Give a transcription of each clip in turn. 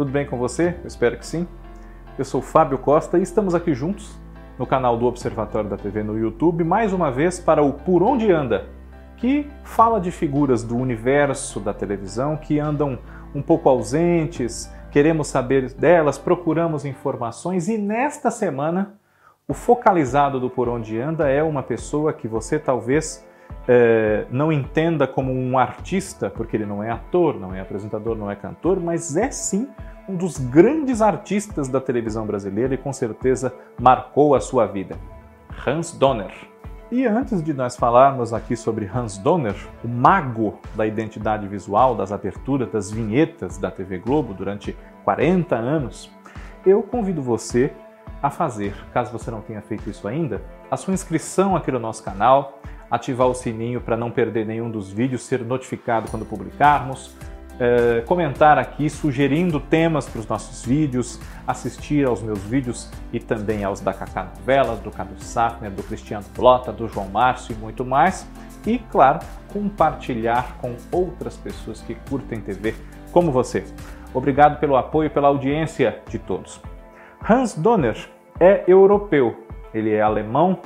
Tudo bem com você? Eu espero que sim. Eu sou Fábio Costa e estamos aqui juntos no canal do Observatório da TV no YouTube, mais uma vez para o Por Onde Anda, que fala de figuras do universo da televisão que andam um pouco ausentes, queremos saber delas, procuramos informações e nesta semana o focalizado do Por Onde Anda é uma pessoa que você talvez é, não entenda como um artista, porque ele não é ator, não é apresentador, não é cantor, mas é sim um dos grandes artistas da televisão brasileira e com certeza marcou a sua vida. Hans Donner. E antes de nós falarmos aqui sobre Hans Donner, o mago da identidade visual, das aberturas, das vinhetas da TV Globo durante 40 anos, eu convido você a fazer, caso você não tenha feito isso ainda, a sua inscrição aqui no nosso canal, ativar o sininho para não perder nenhum dos vídeos, ser notificado quando publicarmos, é, comentar aqui sugerindo temas para os nossos vídeos, assistir aos meus vídeos e também aos da Cacá Novelas, do Cadu Safner, do Cristiano Plota, do João Márcio e muito mais. E, claro, compartilhar com outras pessoas que curtem TV como você. Obrigado pelo apoio e pela audiência de todos. Hans Donner é europeu, ele é alemão,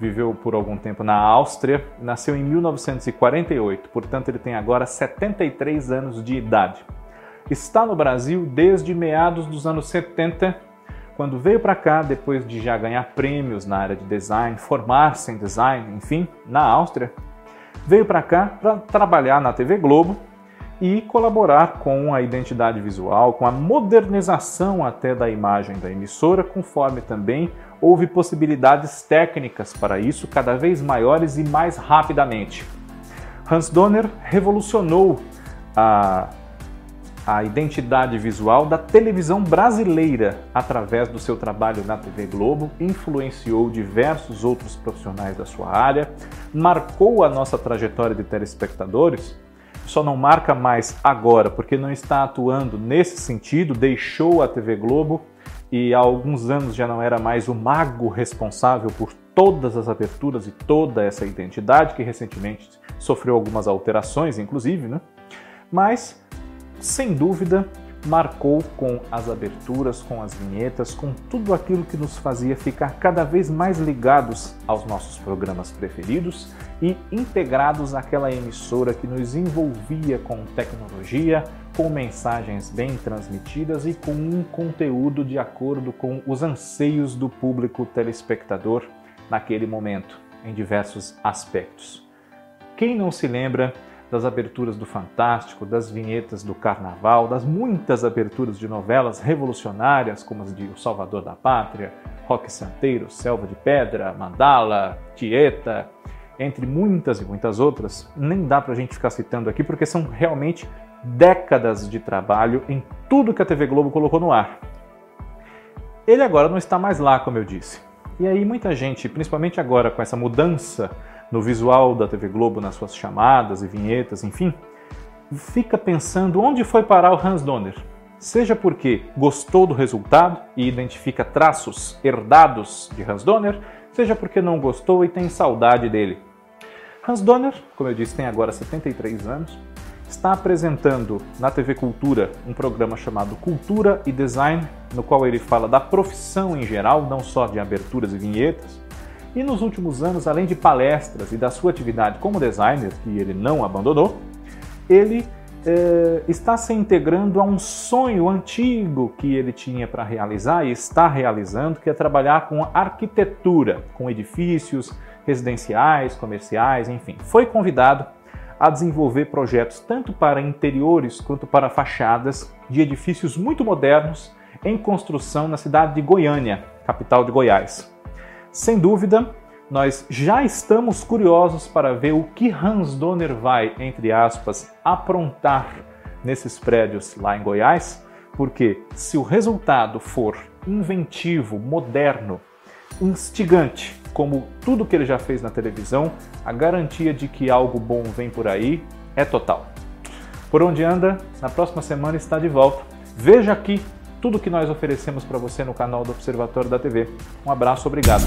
viveu por algum tempo na Áustria, nasceu em 1948, portanto ele tem agora 73 anos de idade. Está no Brasil desde meados dos anos 70, quando veio para cá depois de já ganhar prêmios na área de design, formar-se em design, enfim, na Áustria. Veio para cá para trabalhar na TV Globo e colaborar com a identidade visual, com a modernização até da imagem da emissora, conforme também houve possibilidades técnicas para isso cada vez maiores e mais rapidamente. Hans Donner revolucionou a, a identidade visual da televisão brasileira através do seu trabalho na TV Globo, influenciou diversos outros profissionais da sua área, marcou a nossa trajetória de telespectadores só não marca mais agora porque não está atuando nesse sentido, deixou a TV Globo e há alguns anos já não era mais o mago responsável por todas as aberturas e toda essa identidade, que recentemente sofreu algumas alterações, inclusive, né? Mas, sem dúvida, marcou com as aberturas, com as vinhetas, com tudo aquilo que nos fazia ficar cada vez mais ligados aos nossos programas preferidos e integrados àquela emissora que nos envolvia com tecnologia, com mensagens bem transmitidas e com um conteúdo de acordo com os anseios do público telespectador naquele momento, em diversos aspectos. Quem não se lembra das aberturas do Fantástico, das vinhetas do Carnaval, das muitas aberturas de novelas revolucionárias como as de O Salvador da Pátria, Roque Santeiro, Selva de Pedra, Mandala, Tieta, entre muitas e muitas outras, nem dá para a gente ficar citando aqui porque são realmente décadas de trabalho em tudo que a TV Globo colocou no ar. Ele agora não está mais lá, como eu disse. E aí muita gente, principalmente agora com essa mudança no visual da TV Globo, nas suas chamadas e vinhetas, enfim, fica pensando onde foi parar o Hans Donner. Seja porque gostou do resultado e identifica traços herdados de Hans Donner, seja porque não gostou e tem saudade dele. Hans Donner, como eu disse, tem agora 73 anos, está apresentando na TV Cultura um programa chamado Cultura e Design, no qual ele fala da profissão em geral, não só de aberturas e vinhetas, e nos últimos anos, além de palestras e da sua atividade como designer, que ele não abandonou, ele é, está se integrando a um sonho antigo que ele tinha para realizar e está realizando, que é trabalhar com arquitetura, com edifícios residenciais, comerciais, enfim. Foi convidado a desenvolver projetos tanto para interiores quanto para fachadas de edifícios muito modernos em construção na cidade de Goiânia, capital de Goiás. Sem dúvida, nós já estamos curiosos para ver o que Hans Donner vai, entre aspas, aprontar nesses prédios lá em Goiás, porque se o resultado for inventivo, moderno, instigante, como tudo que ele já fez na televisão, a garantia de que algo bom vem por aí é total. Por onde anda, na próxima semana está de volta. Veja aqui tudo que nós oferecemos para você no canal do Observatório da TV. Um abraço, obrigado.